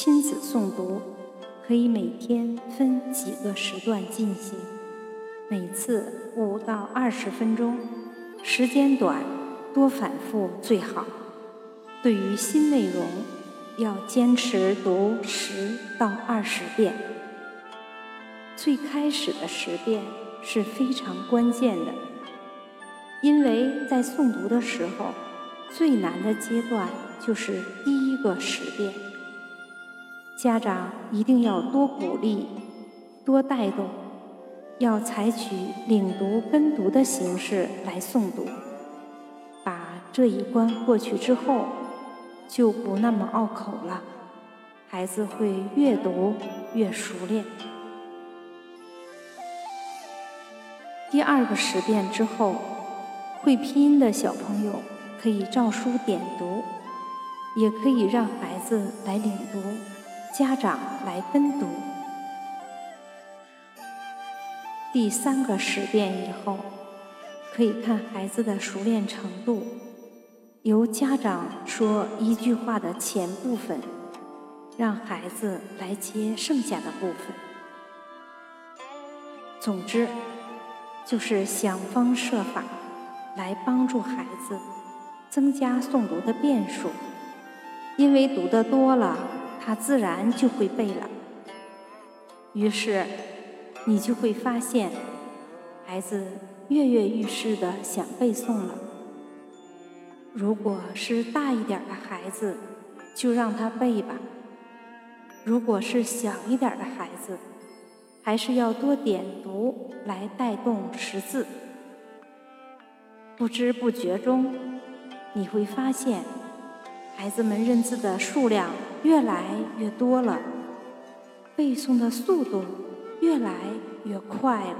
亲子诵读可以每天分几个时段进行，每次五到二十分钟，时间短，多反复最好。对于新内容，要坚持读十到二十遍。最开始的十遍是非常关键的，因为在诵读的时候，最难的阶段就是第一个十遍。家长一定要多鼓励、多带动，要采取领读跟读的形式来诵读。把这一关过去之后。就不那么拗口了，孩子会越读越熟练。第二个十遍之后，会拼音的小朋友可以照书点读，也可以让孩子来领读，家长来跟读。第三个十遍以后，可以看孩子的熟练程度。由家长说一句话的前部分，让孩子来接剩下的部分。总之，就是想方设法来帮助孩子增加诵读的遍数，因为读得多了，他自然就会背了。于是，你就会发现，孩子跃跃欲试的想背诵了。如果是大一点的孩子，就让他背吧；如果是小一点的孩子，还是要多点读来带动识字。不知不觉中，你会发现，孩子们认字的数量越来越多了，背诵的速度越来越快了。